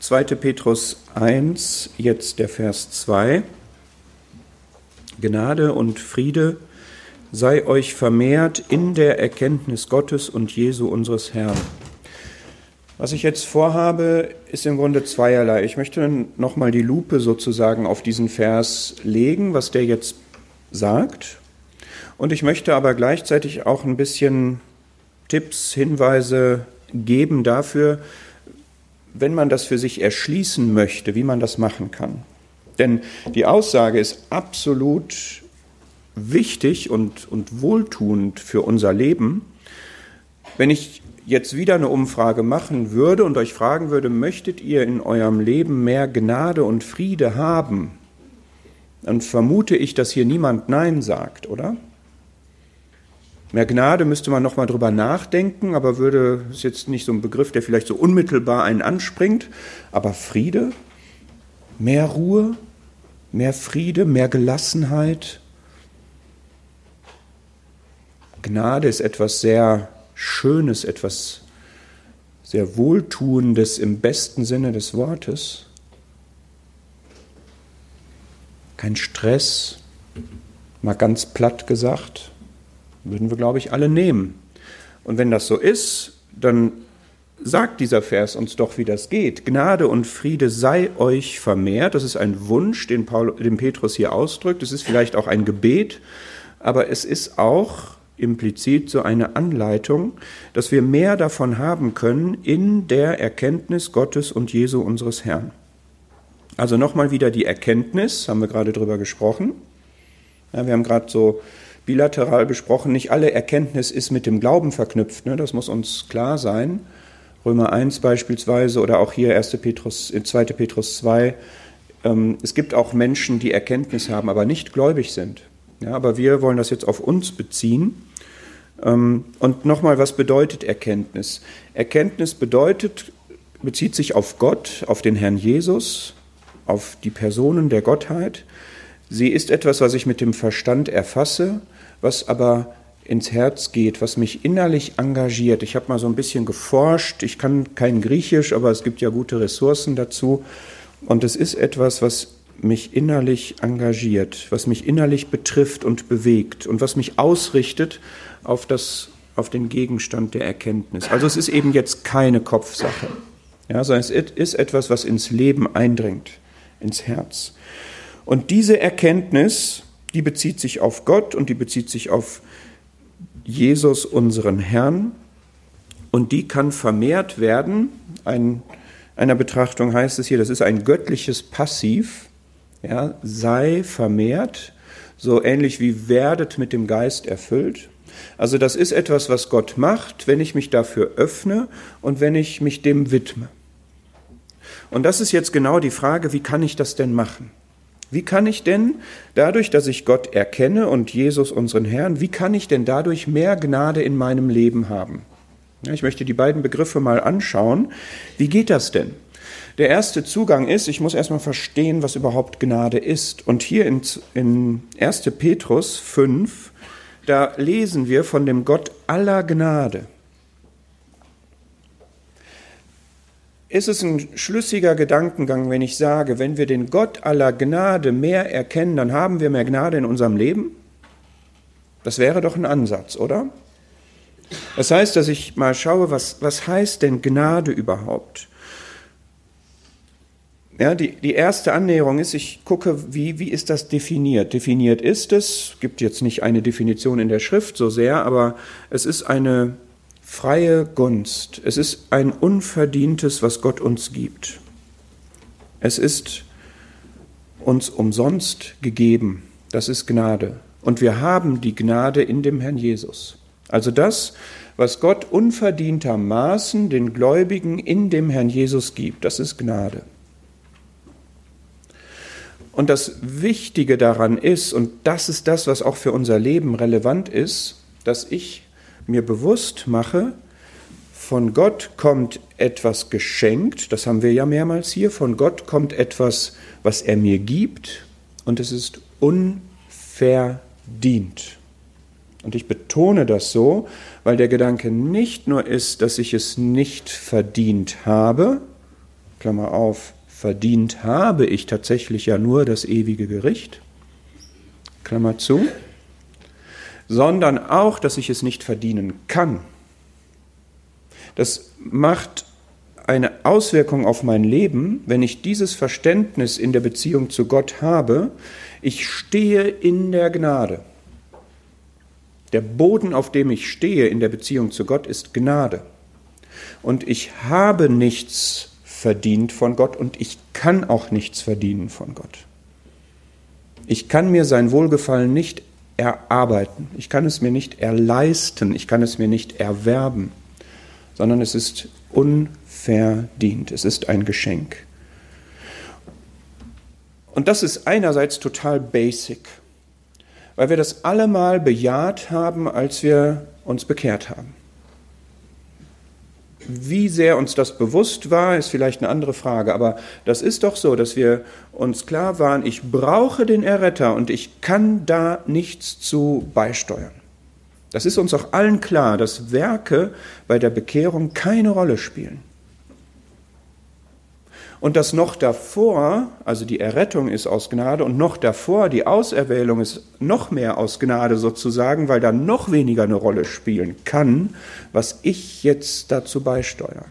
2. Petrus 1, jetzt der Vers 2. Gnade und Friede sei euch vermehrt in der Erkenntnis Gottes und Jesu unseres Herrn. Was ich jetzt vorhabe, ist im Grunde zweierlei. Ich möchte nochmal die Lupe sozusagen auf diesen Vers legen, was der jetzt sagt. Und ich möchte aber gleichzeitig auch ein bisschen Tipps, Hinweise geben dafür, wenn man das für sich erschließen möchte, wie man das machen kann. Denn die Aussage ist absolut wichtig und, und wohltuend für unser Leben. Wenn ich jetzt wieder eine Umfrage machen würde und euch fragen würde, möchtet ihr in eurem Leben mehr Gnade und Friede haben, dann vermute ich, dass hier niemand Nein sagt, oder? Mehr Gnade müsste man nochmal drüber nachdenken, aber würde, ist jetzt nicht so ein Begriff, der vielleicht so unmittelbar einen anspringt, aber Friede, mehr Ruhe, mehr Friede, mehr Gelassenheit. Gnade ist etwas sehr Schönes, etwas sehr Wohltuendes im besten Sinne des Wortes. Kein Stress, mal ganz platt gesagt, würden wir, glaube ich, alle nehmen. Und wenn das so ist, dann sagt dieser Vers uns doch, wie das geht. Gnade und Friede sei euch vermehrt. Das ist ein Wunsch, den, Paul, den Petrus hier ausdrückt. Es ist vielleicht auch ein Gebet, aber es ist auch implizit so eine Anleitung, dass wir mehr davon haben können in der Erkenntnis Gottes und Jesu unseres Herrn. Also nochmal wieder die Erkenntnis, haben wir gerade drüber gesprochen. Ja, wir haben gerade so bilateral besprochen, nicht alle Erkenntnis ist mit dem Glauben verknüpft, ne? das muss uns klar sein. Römer 1 beispielsweise oder auch hier 1. Petrus, 2. Petrus 2. Ähm, es gibt auch Menschen, die Erkenntnis haben, aber nicht gläubig sind. Ja, aber wir wollen das jetzt auf uns beziehen. Ähm, und nochmal, was bedeutet Erkenntnis? Erkenntnis bedeutet, bezieht sich auf Gott, auf den Herrn Jesus, auf die Personen der Gottheit. Sie ist etwas, was ich mit dem Verstand erfasse, was aber ins Herz geht, was mich innerlich engagiert. Ich habe mal so ein bisschen geforscht, ich kann kein Griechisch, aber es gibt ja gute Ressourcen dazu. Und es ist etwas, was mich innerlich engagiert, was mich innerlich betrifft und bewegt und was mich ausrichtet auf, das, auf den Gegenstand der Erkenntnis. Also es ist eben jetzt keine Kopfsache, ja, sondern es ist etwas, was ins Leben eindringt, ins Herz. Und diese Erkenntnis, die bezieht sich auf Gott und die bezieht sich auf Jesus, unseren Herrn, und die kann vermehrt werden. Ein, einer Betrachtung heißt es hier, das ist ein göttliches Passiv, ja, sei vermehrt, so ähnlich wie werdet mit dem Geist erfüllt. Also das ist etwas, was Gott macht, wenn ich mich dafür öffne und wenn ich mich dem widme. Und das ist jetzt genau die Frage, wie kann ich das denn machen? Wie kann ich denn dadurch, dass ich Gott erkenne und Jesus unseren Herrn, wie kann ich denn dadurch mehr Gnade in meinem Leben haben? Ich möchte die beiden Begriffe mal anschauen. Wie geht das denn? Der erste Zugang ist, ich muss erstmal verstehen, was überhaupt Gnade ist. Und hier in, in 1. Petrus 5 da lesen wir von dem Gott aller Gnade. Ist es ein schlüssiger Gedankengang, wenn ich sage, wenn wir den Gott aller Gnade mehr erkennen, dann haben wir mehr Gnade in unserem Leben? Das wäre doch ein Ansatz, oder? Das heißt, dass ich mal schaue, was, was heißt denn Gnade überhaupt? Ja, die, die erste Annäherung ist, ich gucke, wie, wie ist das definiert? Definiert ist es, gibt jetzt nicht eine Definition in der Schrift so sehr, aber es ist eine freie Gunst. Es ist ein unverdientes, was Gott uns gibt. Es ist uns umsonst gegeben. Das ist Gnade. Und wir haben die Gnade in dem Herrn Jesus. Also das, was Gott unverdientermaßen den Gläubigen in dem Herrn Jesus gibt, das ist Gnade. Und das Wichtige daran ist, und das ist das, was auch für unser Leben relevant ist, dass ich mir bewusst mache, von Gott kommt etwas geschenkt, das haben wir ja mehrmals hier, von Gott kommt etwas, was er mir gibt, und es ist unverdient. Und ich betone das so, weil der Gedanke nicht nur ist, dass ich es nicht verdient habe, Klammer auf, verdient habe ich tatsächlich ja nur das ewige Gericht, Klammer zu, sondern auch, dass ich es nicht verdienen kann. Das macht eine Auswirkung auf mein Leben, wenn ich dieses Verständnis in der Beziehung zu Gott habe. Ich stehe in der Gnade. Der Boden, auf dem ich stehe in der Beziehung zu Gott, ist Gnade. Und ich habe nichts verdient von Gott und ich kann auch nichts verdienen von Gott. Ich kann mir sein Wohlgefallen nicht erarbeiten, ich kann es mir nicht erleisten, ich kann es mir nicht erwerben, sondern es ist unverdient, es ist ein Geschenk. Und das ist einerseits total basic weil wir das allemal bejaht haben, als wir uns bekehrt haben. Wie sehr uns das bewusst war, ist vielleicht eine andere Frage, aber das ist doch so, dass wir uns klar waren, ich brauche den Erretter und ich kann da nichts zu beisteuern. Das ist uns auch allen klar, dass Werke bei der Bekehrung keine Rolle spielen. Und das noch davor, also die Errettung ist aus Gnade und noch davor, die Auserwählung ist noch mehr aus Gnade sozusagen, weil da noch weniger eine Rolle spielen kann, was ich jetzt dazu beisteuere.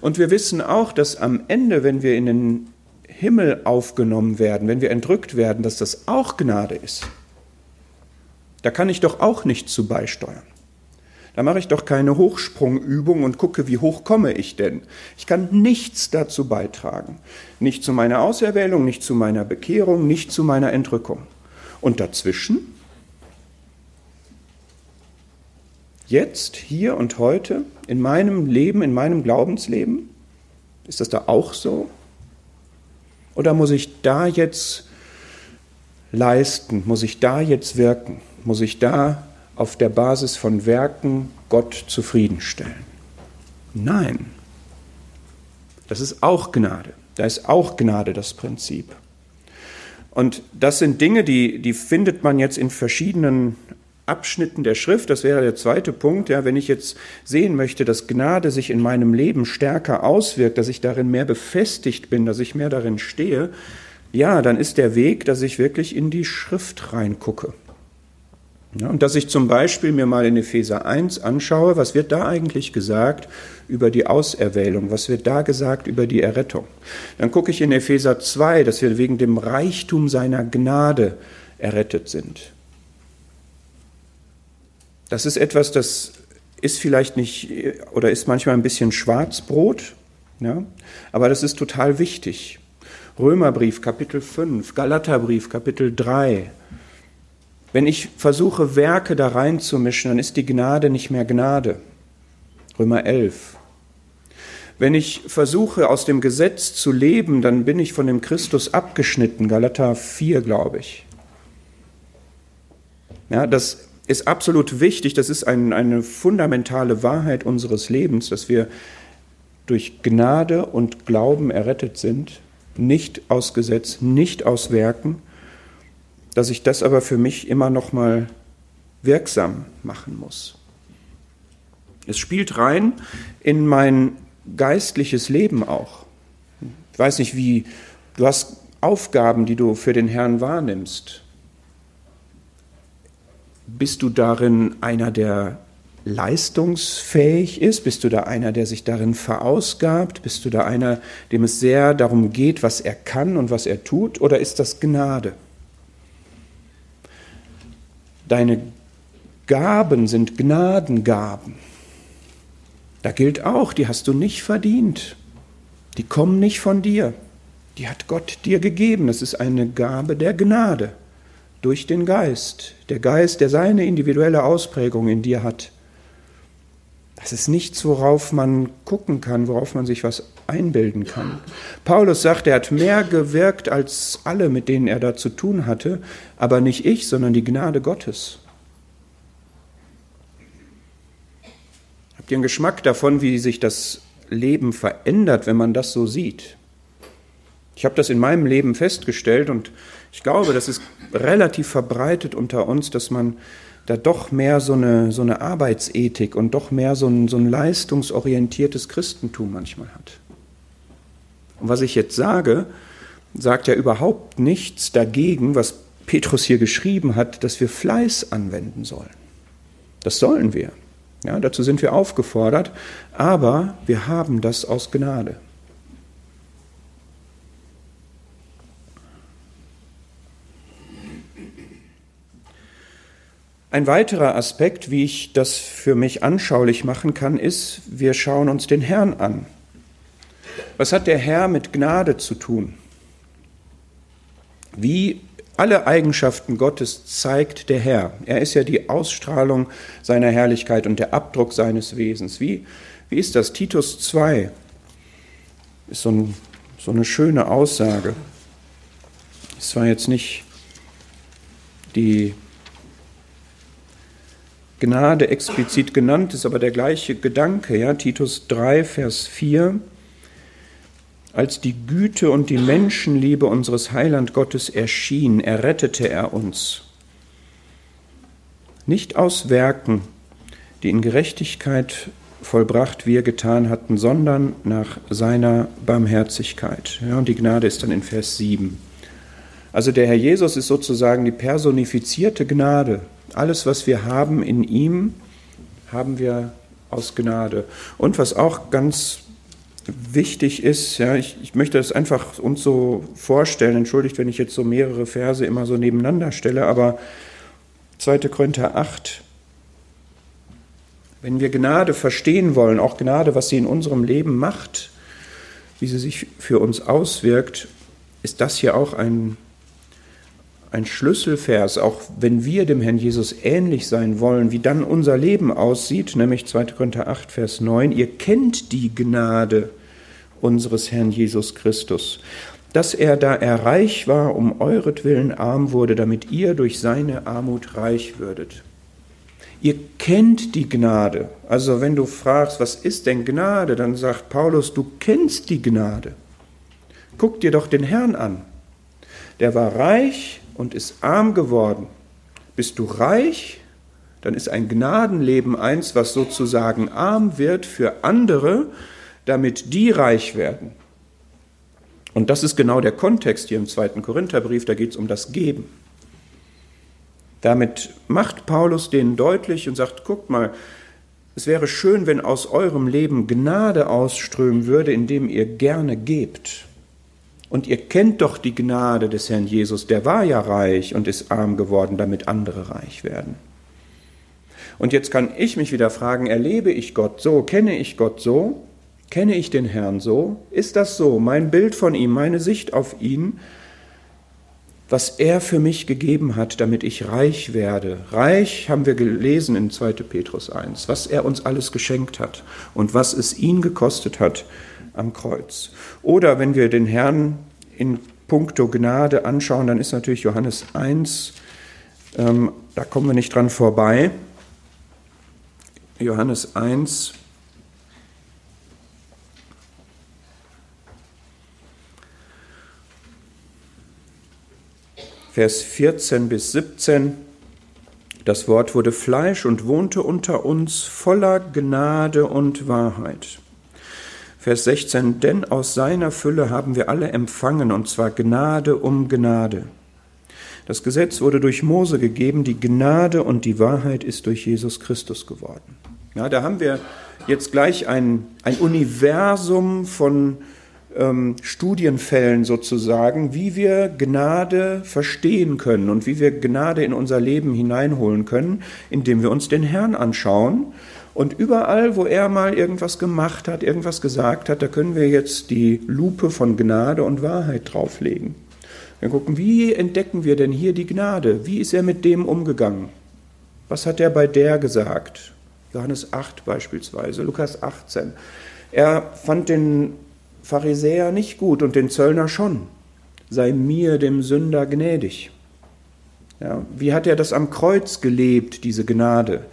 Und wir wissen auch, dass am Ende, wenn wir in den Himmel aufgenommen werden, wenn wir entrückt werden, dass das auch Gnade ist. Da kann ich doch auch nicht zu beisteuern. Da mache ich doch keine Hochsprungübung und gucke, wie hoch komme ich denn. Ich kann nichts dazu beitragen. Nicht zu meiner Auserwählung, nicht zu meiner Bekehrung, nicht zu meiner Entrückung. Und dazwischen? Jetzt, hier und heute, in meinem Leben, in meinem Glaubensleben? Ist das da auch so? Oder muss ich da jetzt leisten? Muss ich da jetzt wirken? Muss ich da auf der Basis von Werken Gott zufriedenstellen. Nein, das ist auch Gnade. Da ist auch Gnade das Prinzip. Und das sind Dinge, die, die findet man jetzt in verschiedenen Abschnitten der Schrift. Das wäre der zweite Punkt. Ja, wenn ich jetzt sehen möchte, dass Gnade sich in meinem Leben stärker auswirkt, dass ich darin mehr befestigt bin, dass ich mehr darin stehe, ja, dann ist der Weg, dass ich wirklich in die Schrift reingucke. Ja, und dass ich zum Beispiel mir mal in Epheser 1 anschaue, was wird da eigentlich gesagt über die Auserwählung, was wird da gesagt über die Errettung. Dann gucke ich in Epheser 2, dass wir wegen dem Reichtum seiner Gnade errettet sind. Das ist etwas, das ist vielleicht nicht oder ist manchmal ein bisschen Schwarzbrot, ja, aber das ist total wichtig. Römerbrief Kapitel 5, Galaterbrief Kapitel 3, wenn ich versuche, Werke da reinzumischen, dann ist die Gnade nicht mehr Gnade. Römer 11. Wenn ich versuche, aus dem Gesetz zu leben, dann bin ich von dem Christus abgeschnitten. Galater 4, glaube ich. Ja, das ist absolut wichtig. Das ist ein, eine fundamentale Wahrheit unseres Lebens, dass wir durch Gnade und Glauben errettet sind. Nicht aus Gesetz, nicht aus Werken dass ich das aber für mich immer noch mal wirksam machen muss. Es spielt rein in mein geistliches Leben auch. Ich weiß nicht, wie du hast Aufgaben, die du für den Herrn wahrnimmst. Bist du darin einer, der leistungsfähig ist? Bist du da einer, der sich darin verausgabt? Bist du da einer, dem es sehr darum geht, was er kann und was er tut? Oder ist das Gnade? Deine Gaben sind Gnadengaben. Da gilt auch, die hast du nicht verdient. Die kommen nicht von dir. Die hat Gott dir gegeben. Das ist eine Gabe der Gnade durch den Geist. Der Geist, der seine individuelle Ausprägung in dir hat. Das ist nichts, worauf man gucken kann, worauf man sich was einbilden kann. Paulus sagt, er hat mehr gewirkt als alle, mit denen er da zu tun hatte, aber nicht ich, sondern die Gnade Gottes. Habt ihr einen Geschmack davon, wie sich das Leben verändert, wenn man das so sieht? Ich habe das in meinem Leben festgestellt und ich glaube, das ist relativ verbreitet unter uns, dass man da doch mehr so eine, so eine Arbeitsethik und doch mehr so ein, so ein leistungsorientiertes Christentum manchmal hat. Und was ich jetzt sage, sagt ja überhaupt nichts dagegen, was Petrus hier geschrieben hat, dass wir Fleiß anwenden sollen. Das sollen wir. Ja, dazu sind wir aufgefordert, aber wir haben das aus Gnade. Ein weiterer Aspekt, wie ich das für mich anschaulich machen kann, ist, wir schauen uns den Herrn an. Was hat der Herr mit Gnade zu tun? Wie alle Eigenschaften Gottes zeigt der Herr. Er ist ja die Ausstrahlung seiner Herrlichkeit und der Abdruck seines Wesens. Wie, wie ist das? Titus 2 ist so, ein, so eine schöne Aussage. Es war jetzt nicht die Gnade explizit genannt, ist aber der gleiche Gedanke. Ja? Titus 3, Vers 4. Als die Güte und die Menschenliebe unseres Heiland Gottes erschien, errettete er uns. Nicht aus Werken, die in Gerechtigkeit vollbracht wir getan hatten, sondern nach seiner Barmherzigkeit. Ja, und die Gnade ist dann in Vers 7. Also der Herr Jesus ist sozusagen die personifizierte Gnade. Alles, was wir haben in ihm, haben wir aus Gnade. Und was auch ganz wichtig ist, ja, ich, ich möchte das einfach uns so vorstellen, entschuldigt, wenn ich jetzt so mehrere Verse immer so nebeneinander stelle, aber 2. Korinther 8, wenn wir Gnade verstehen wollen, auch Gnade, was sie in unserem Leben macht, wie sie sich für uns auswirkt, ist das hier auch ein, ein Schlüsselvers, auch wenn wir dem Herrn Jesus ähnlich sein wollen, wie dann unser Leben aussieht, nämlich 2. Korinther 8, Vers 9, ihr kennt die Gnade, unseres Herrn Jesus Christus, dass er, da er reich war, um euretwillen arm wurde, damit ihr durch seine Armut reich würdet. Ihr kennt die Gnade. Also wenn du fragst, was ist denn Gnade, dann sagt Paulus, du kennst die Gnade. Guck dir doch den Herrn an. Der war reich und ist arm geworden. Bist du reich, dann ist ein Gnadenleben eins, was sozusagen arm wird für andere, damit die reich werden. Und das ist genau der Kontext hier im zweiten Korintherbrief, da geht es um das Geben. Damit macht Paulus denen deutlich und sagt, guckt mal, es wäre schön, wenn aus eurem Leben Gnade ausströmen würde, indem ihr gerne gebt. Und ihr kennt doch die Gnade des Herrn Jesus, der war ja reich und ist arm geworden, damit andere reich werden. Und jetzt kann ich mich wieder fragen, erlebe ich Gott so, kenne ich Gott so? Kenne ich den Herrn so? Ist das so? Mein Bild von ihm, meine Sicht auf ihn, was er für mich gegeben hat, damit ich reich werde. Reich haben wir gelesen in 2. Petrus 1, was er uns alles geschenkt hat und was es ihn gekostet hat am Kreuz. Oder wenn wir den Herrn in puncto Gnade anschauen, dann ist natürlich Johannes 1, ähm, da kommen wir nicht dran vorbei. Johannes 1, Vers 14 bis 17. Das Wort wurde Fleisch und wohnte unter uns voller Gnade und Wahrheit. Vers 16, denn aus seiner Fülle haben wir alle empfangen, und zwar Gnade um Gnade. Das Gesetz wurde durch Mose gegeben, die Gnade und die Wahrheit ist durch Jesus Christus geworden. Ja, da haben wir jetzt gleich ein, ein Universum von ähm, Studienfällen sozusagen, wie wir Gnade verstehen können und wie wir Gnade in unser Leben hineinholen können, indem wir uns den Herrn anschauen. Und überall, wo er mal irgendwas gemacht hat, irgendwas gesagt hat, da können wir jetzt die Lupe von Gnade und Wahrheit drauflegen. Wir gucken, wie entdecken wir denn hier die Gnade? Wie ist er mit dem umgegangen? Was hat er bei der gesagt? Johannes 8 beispielsweise, Lukas 18. Er fand den Pharisäer nicht gut und den Zöllner schon. Sei mir, dem Sünder, gnädig. Ja, wie hat er das am Kreuz gelebt, diese Gnade,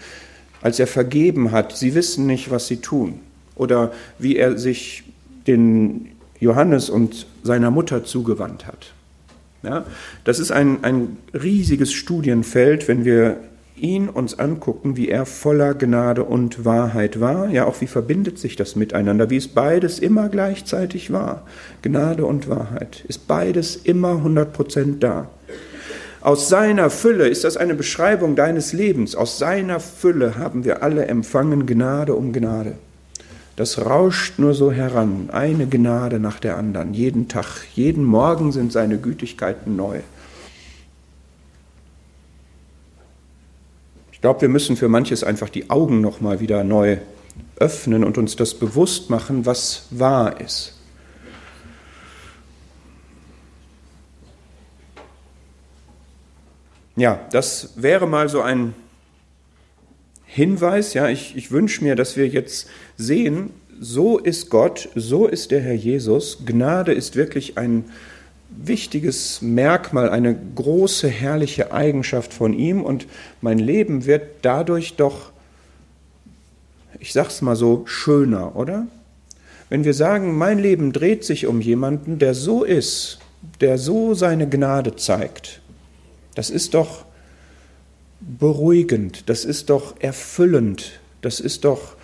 als er vergeben hat? Sie wissen nicht, was sie tun. Oder wie er sich den Johannes und seiner Mutter zugewandt hat. Ja, das ist ein, ein riesiges Studienfeld, wenn wir ihn uns angucken, wie er voller Gnade und Wahrheit war, ja auch wie verbindet sich das miteinander, wie es beides immer gleichzeitig war. Gnade und Wahrheit ist beides immer 100 Prozent da. Aus seiner Fülle ist das eine Beschreibung deines Lebens. Aus seiner Fülle haben wir alle empfangen Gnade um Gnade. Das rauscht nur so heran, eine Gnade nach der anderen, jeden Tag, jeden Morgen sind seine Gütigkeiten neu. Glaube, wir müssen für manches einfach die Augen noch mal wieder neu öffnen und uns das bewusst machen, was wahr ist. Ja, das wäre mal so ein Hinweis. Ja, ich, ich wünsche mir, dass wir jetzt sehen, so ist Gott, so ist der Herr Jesus. Gnade ist wirklich ein wichtiges Merkmal, eine große, herrliche Eigenschaft von ihm und mein Leben wird dadurch doch, ich sag's mal so, schöner, oder? Wenn wir sagen, mein Leben dreht sich um jemanden, der so ist, der so seine Gnade zeigt, das ist doch beruhigend, das ist doch erfüllend, das ist doch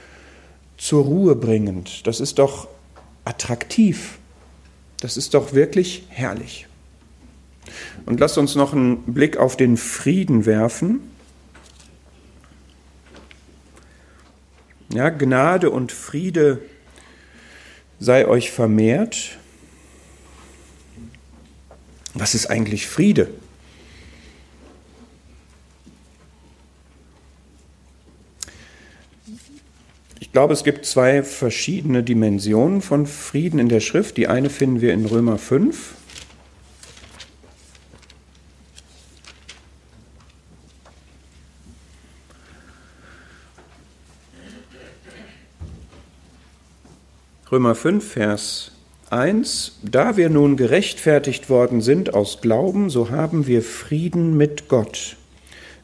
zur Ruhe bringend, das ist doch attraktiv, das ist doch wirklich herrlich. Und lasst uns noch einen Blick auf den Frieden werfen. Ja, Gnade und Friede sei euch vermehrt. Was ist eigentlich Friede? Ich glaube, es gibt zwei verschiedene Dimensionen von Frieden in der Schrift. Die eine finden wir in Römer 5. Römer 5, Vers 1. Da wir nun gerechtfertigt worden sind aus Glauben, so haben wir Frieden mit Gott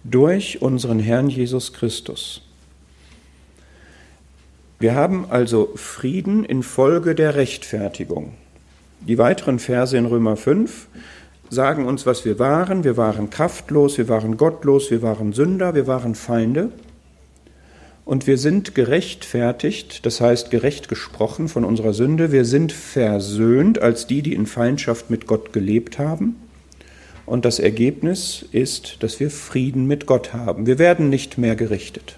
durch unseren Herrn Jesus Christus wir haben also Frieden infolge der Rechtfertigung. Die weiteren Verse in Römer 5 sagen uns, was wir waren. Wir waren kraftlos, wir waren gottlos, wir waren Sünder, wir waren Feinde. Und wir sind gerechtfertigt, das heißt gerecht gesprochen von unserer Sünde. Wir sind versöhnt als die, die in Feindschaft mit Gott gelebt haben. Und das Ergebnis ist, dass wir Frieden mit Gott haben. Wir werden nicht mehr gerichtet.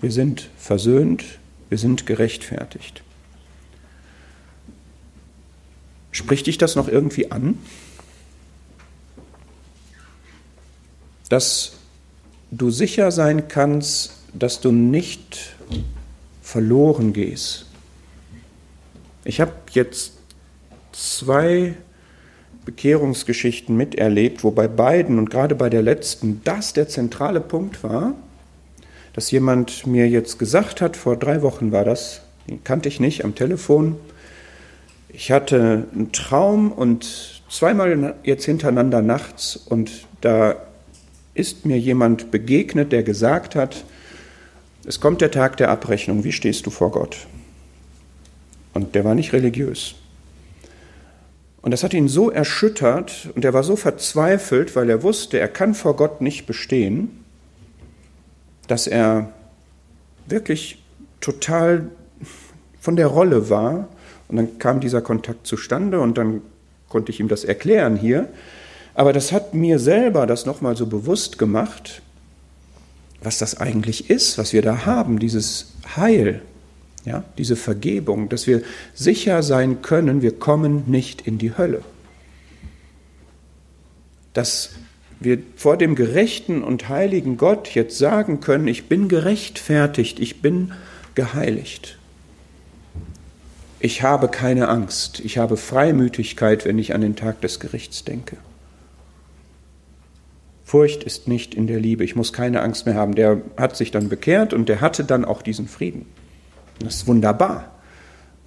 Wir sind versöhnt, wir sind gerechtfertigt. Spricht dich das noch irgendwie an? Dass du sicher sein kannst, dass du nicht verloren gehst. Ich habe jetzt zwei Bekehrungsgeschichten miterlebt, wo bei beiden und gerade bei der letzten das der zentrale Punkt war, dass jemand mir jetzt gesagt hat, vor drei Wochen war das, den kannte ich nicht am Telefon. Ich hatte einen Traum und zweimal jetzt hintereinander nachts und da ist mir jemand begegnet, der gesagt hat, es kommt der Tag der Abrechnung, wie stehst du vor Gott? Und der war nicht religiös. Und das hat ihn so erschüttert und er war so verzweifelt, weil er wusste, er kann vor Gott nicht bestehen dass er wirklich total von der Rolle war. Und dann kam dieser Kontakt zustande und dann konnte ich ihm das erklären hier. Aber das hat mir selber das nochmal so bewusst gemacht, was das eigentlich ist, was wir da haben, dieses Heil, ja, diese Vergebung, dass wir sicher sein können, wir kommen nicht in die Hölle. Das wir vor dem gerechten und heiligen Gott jetzt sagen können, ich bin gerechtfertigt, ich bin geheiligt. Ich habe keine Angst, ich habe Freimütigkeit, wenn ich an den Tag des Gerichts denke. Furcht ist nicht in der Liebe, ich muss keine Angst mehr haben. Der hat sich dann bekehrt und der hatte dann auch diesen Frieden. Das ist wunderbar.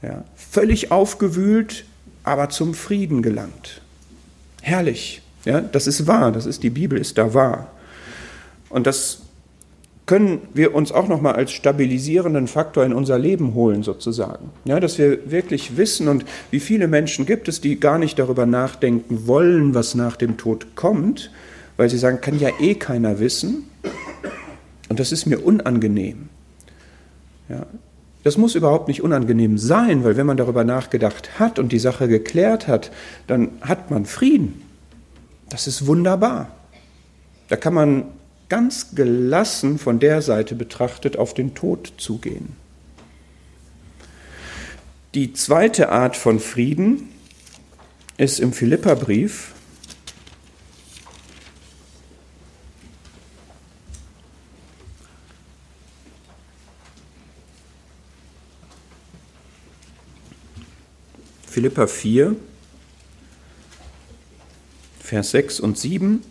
Ja, völlig aufgewühlt, aber zum Frieden gelangt. Herrlich. Ja, das ist wahr, das ist die Bibel ist da wahr. Und das können wir uns auch noch mal als stabilisierenden Faktor in unser Leben holen sozusagen. Ja, dass wir wirklich wissen und wie viele Menschen gibt es, die gar nicht darüber nachdenken wollen, was nach dem Tod kommt, weil sie sagen, kann ja eh keiner wissen und das ist mir unangenehm. Ja, das muss überhaupt nicht unangenehm sein, weil wenn man darüber nachgedacht hat und die Sache geklärt hat, dann hat man Frieden. Das ist wunderbar. Da kann man ganz gelassen von der Seite betrachtet auf den Tod zugehen. Die zweite Art von Frieden ist im Philipperbrief. Philippa 4, Vers 6 und 7.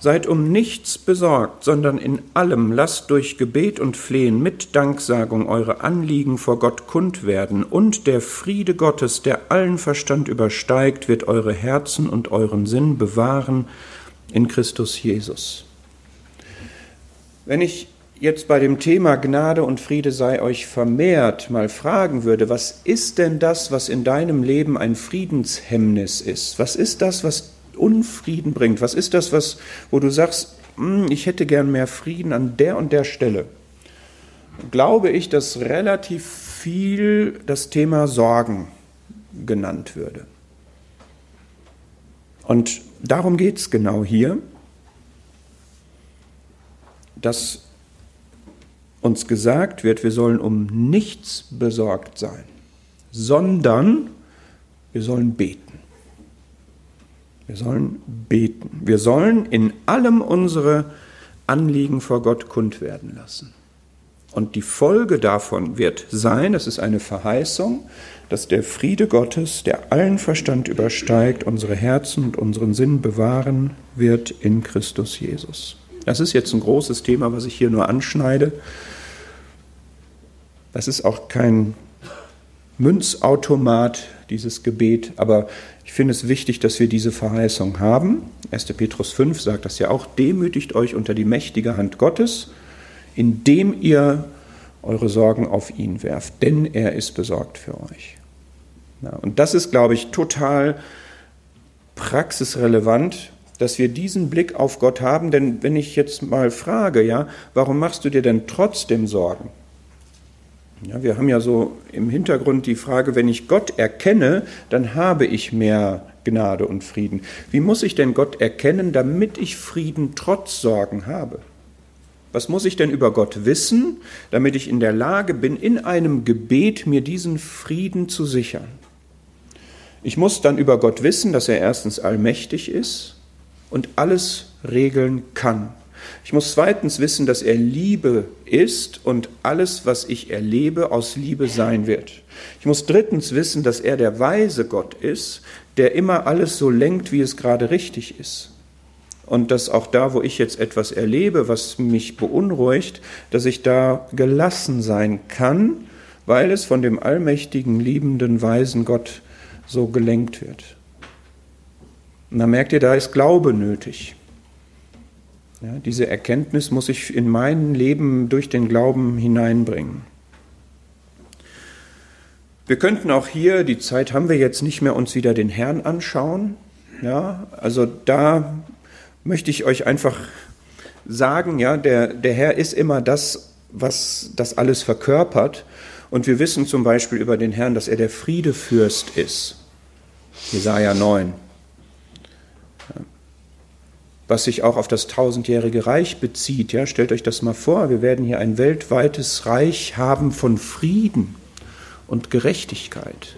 Seid um nichts besorgt, sondern in allem lasst durch Gebet und Flehen mit Danksagung eure Anliegen vor Gott kund werden, und der Friede Gottes, der allen Verstand übersteigt, wird eure Herzen und euren Sinn bewahren in Christus Jesus. Wenn ich jetzt bei dem Thema Gnade und Friede sei euch vermehrt mal fragen würde, was ist denn das, was in deinem Leben ein Friedenshemmnis ist? Was ist das, was Unfrieden bringt? Was ist das, was, wo du sagst, hm, ich hätte gern mehr Frieden an der und der Stelle? Glaube ich, dass relativ viel das Thema Sorgen genannt würde. Und darum geht es genau hier, dass uns gesagt wird, wir sollen um nichts besorgt sein, sondern wir sollen beten. Wir sollen beten. Wir sollen in allem unsere Anliegen vor Gott kund werden lassen. Und die Folge davon wird sein, das ist eine Verheißung, dass der Friede Gottes, der allen Verstand übersteigt, unsere Herzen und unseren Sinn bewahren wird in Christus Jesus. Das ist jetzt ein großes Thema, was ich hier nur anschneide. Das ist auch kein Münzautomat, dieses Gebet, aber ich finde es wichtig, dass wir diese Verheißung haben. 1. Petrus 5 sagt das ja auch, demütigt euch unter die mächtige Hand Gottes, indem ihr eure Sorgen auf ihn werft, denn er ist besorgt für euch. Ja, und das ist, glaube ich, total praxisrelevant, dass wir diesen Blick auf Gott haben, denn wenn ich jetzt mal frage, ja, warum machst du dir denn trotzdem Sorgen? Ja, wir haben ja so im Hintergrund die Frage, wenn ich Gott erkenne, dann habe ich mehr Gnade und Frieden. Wie muss ich denn Gott erkennen, damit ich Frieden trotz Sorgen habe? Was muss ich denn über Gott wissen, damit ich in der Lage bin, in einem Gebet mir diesen Frieden zu sichern? Ich muss dann über Gott wissen, dass er erstens allmächtig ist und alles regeln kann. Ich muss zweitens wissen, dass er Liebe ist und alles, was ich erlebe, aus Liebe sein wird. Ich muss drittens wissen, dass er der weise Gott ist, der immer alles so lenkt, wie es gerade richtig ist. Und dass auch da, wo ich jetzt etwas erlebe, was mich beunruhigt, dass ich da gelassen sein kann, weil es von dem allmächtigen, liebenden, weisen Gott so gelenkt wird. Und da merkt ihr, da ist Glaube nötig. Ja, diese Erkenntnis muss ich in mein Leben durch den Glauben hineinbringen. Wir könnten auch hier, die Zeit haben wir jetzt nicht mehr, uns wieder den Herrn anschauen. Ja, also da möchte ich euch einfach sagen, ja, der, der Herr ist immer das, was das alles verkörpert. Und wir wissen zum Beispiel über den Herrn, dass er der Friedefürst ist. Jesaja 9 was sich auch auf das tausendjährige Reich bezieht. Ja, stellt euch das mal vor, wir werden hier ein weltweites Reich haben von Frieden und Gerechtigkeit.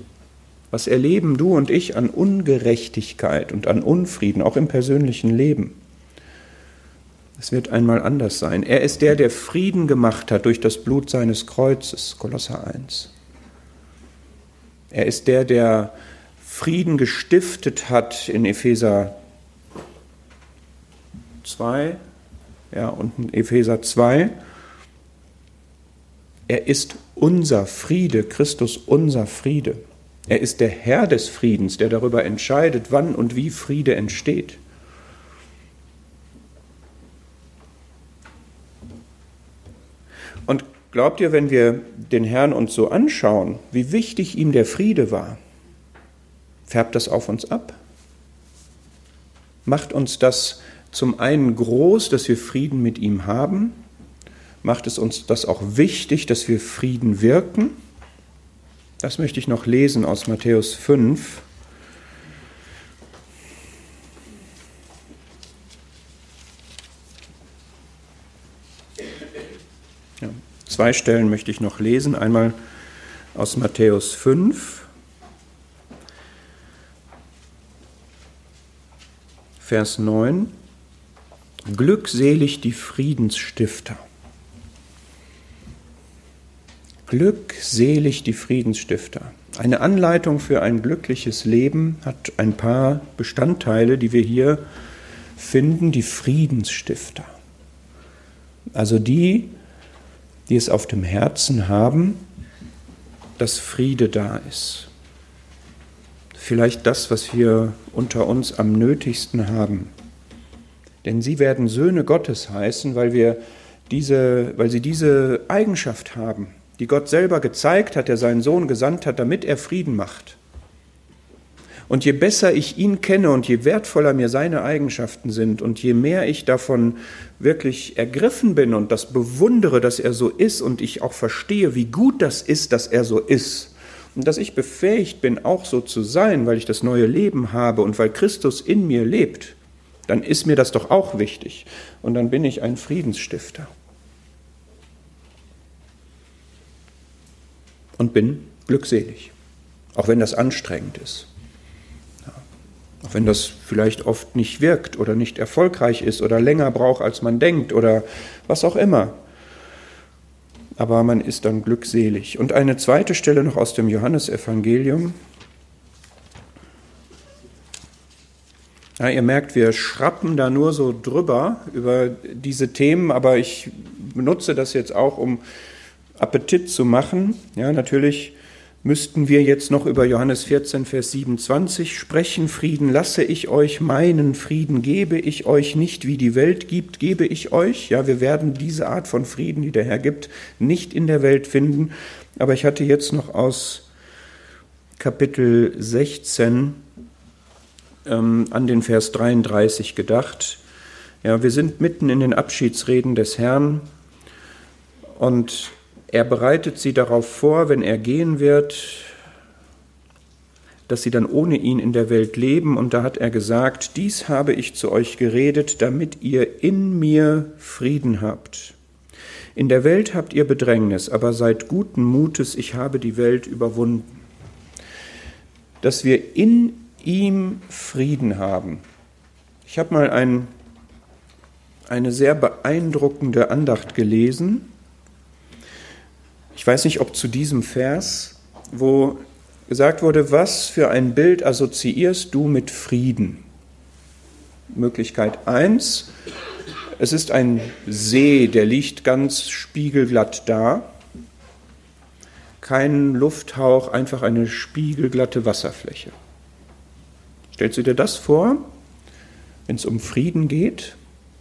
Was erleben du und ich an Ungerechtigkeit und an Unfrieden, auch im persönlichen Leben? Es wird einmal anders sein. Er ist der, der Frieden gemacht hat durch das Blut seines Kreuzes, Kolosser 1. Er ist der, der Frieden gestiftet hat in Epheser 2, ja, und Epheser 2. Er ist unser Friede, Christus unser Friede. Er ist der Herr des Friedens, der darüber entscheidet, wann und wie Friede entsteht. Und glaubt ihr, wenn wir den Herrn uns so anschauen, wie wichtig ihm der Friede war, färbt das auf uns ab? Macht uns das zum einen groß, dass wir Frieden mit ihm haben, macht es uns das auch wichtig, dass wir Frieden wirken. Das möchte ich noch lesen aus Matthäus 5. Ja, zwei Stellen möchte ich noch lesen. Einmal aus Matthäus 5, Vers 9. Glückselig die Friedensstifter. Glückselig die Friedensstifter. Eine Anleitung für ein glückliches Leben hat ein paar Bestandteile, die wir hier finden, die Friedensstifter. Also die, die es auf dem Herzen haben, dass Friede da ist. Vielleicht das, was wir unter uns am nötigsten haben. Denn sie werden Söhne Gottes heißen, weil, wir diese, weil sie diese Eigenschaft haben, die Gott selber gezeigt hat, der seinen Sohn gesandt hat, damit er Frieden macht. Und je besser ich ihn kenne und je wertvoller mir seine Eigenschaften sind und je mehr ich davon wirklich ergriffen bin und das bewundere, dass er so ist und ich auch verstehe, wie gut das ist, dass er so ist und dass ich befähigt bin, auch so zu sein, weil ich das neue Leben habe und weil Christus in mir lebt, dann ist mir das doch auch wichtig und dann bin ich ein Friedensstifter. Und bin glückselig, auch wenn das anstrengend ist. Auch wenn das vielleicht oft nicht wirkt oder nicht erfolgreich ist oder länger braucht, als man denkt oder was auch immer. Aber man ist dann glückselig. Und eine zweite Stelle noch aus dem Johannesevangelium. Ja, ihr merkt, wir schrappen da nur so drüber über diese Themen, aber ich benutze das jetzt auch, um Appetit zu machen. Ja, natürlich müssten wir jetzt noch über Johannes 14, Vers 27 sprechen. Frieden lasse ich euch, meinen Frieden gebe ich euch nicht, wie die Welt gibt, gebe ich euch. Ja, wir werden diese Art von Frieden, die der Herr gibt, nicht in der Welt finden. Aber ich hatte jetzt noch aus Kapitel 16 ähm, an den Vers 33 gedacht. Ja, wir sind mitten in den Abschiedsreden des Herrn und er bereitet sie darauf vor, wenn er gehen wird, dass sie dann ohne ihn in der Welt leben. Und da hat er gesagt, dies habe ich zu euch geredet, damit ihr in mir Frieden habt. In der Welt habt ihr Bedrängnis, aber seid guten Mutes, ich habe die Welt überwunden. Dass wir in ihm Frieden haben. Ich habe mal ein, eine sehr beeindruckende Andacht gelesen ich weiß nicht, ob zu diesem Vers, wo gesagt wurde, was für ein Bild assoziierst du mit Frieden? Möglichkeit 1, es ist ein See, der liegt ganz spiegelglatt da. Kein Lufthauch, einfach eine spiegelglatte Wasserfläche. Stellst du dir das vor, wenn es um Frieden geht?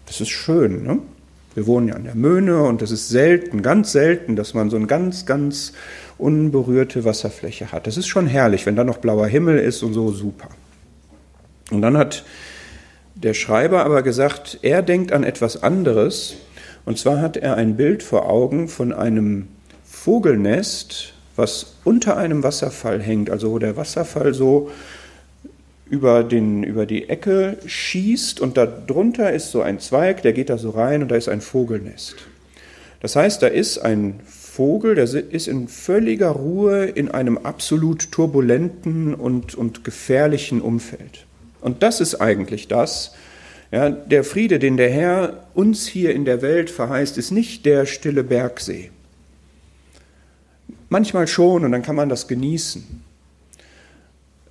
Das ist schön, ne? Wir wohnen ja an der Möhne und es ist selten, ganz selten, dass man so eine ganz, ganz unberührte Wasserfläche hat. Das ist schon herrlich, wenn da noch blauer Himmel ist und so super. Und dann hat der Schreiber aber gesagt, er denkt an etwas anderes. Und zwar hat er ein Bild vor Augen von einem Vogelnest, was unter einem Wasserfall hängt, also wo der Wasserfall so über, den, über die Ecke schießt und darunter ist so ein Zweig, der geht da so rein und da ist ein Vogelnest. Das heißt, da ist ein Vogel, der ist in völliger Ruhe in einem absolut turbulenten und, und gefährlichen Umfeld. Und das ist eigentlich das, ja, der Friede, den der Herr uns hier in der Welt verheißt, ist nicht der stille Bergsee. Manchmal schon und dann kann man das genießen.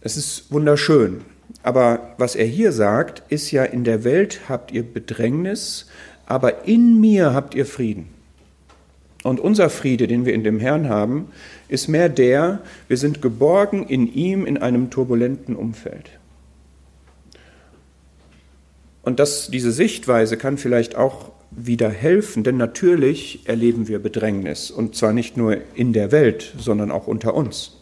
Es ist wunderschön. Aber was er hier sagt, ist ja, in der Welt habt ihr Bedrängnis, aber in mir habt ihr Frieden. Und unser Friede, den wir in dem Herrn haben, ist mehr der, wir sind geborgen in ihm in einem turbulenten Umfeld. Und das, diese Sichtweise kann vielleicht auch wieder helfen, denn natürlich erleben wir Bedrängnis, und zwar nicht nur in der Welt, sondern auch unter uns.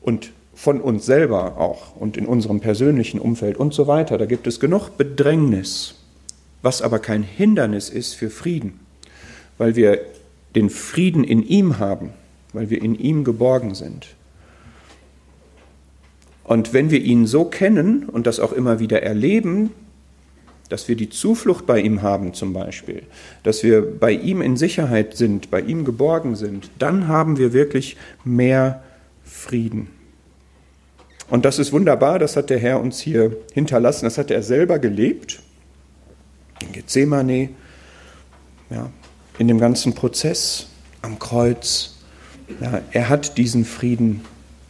Und von uns selber auch und in unserem persönlichen Umfeld und so weiter. Da gibt es genug Bedrängnis, was aber kein Hindernis ist für Frieden, weil wir den Frieden in ihm haben, weil wir in ihm geborgen sind. Und wenn wir ihn so kennen und das auch immer wieder erleben, dass wir die Zuflucht bei ihm haben zum Beispiel, dass wir bei ihm in Sicherheit sind, bei ihm geborgen sind, dann haben wir wirklich mehr Frieden. Und das ist wunderbar, das hat der Herr uns hier hinterlassen, das hat er selber gelebt, in Gethsemane, ja, in dem ganzen Prozess am Kreuz. Ja, er hat diesen Frieden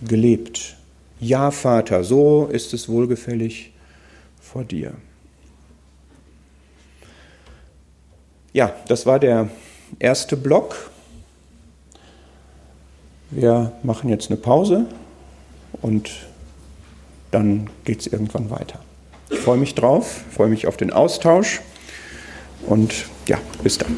gelebt. Ja, Vater, so ist es wohlgefällig vor dir. Ja, das war der erste Block. Wir machen jetzt eine Pause und dann geht es irgendwann weiter. Ich freue mich drauf, freue mich auf den Austausch und ja, bis dann.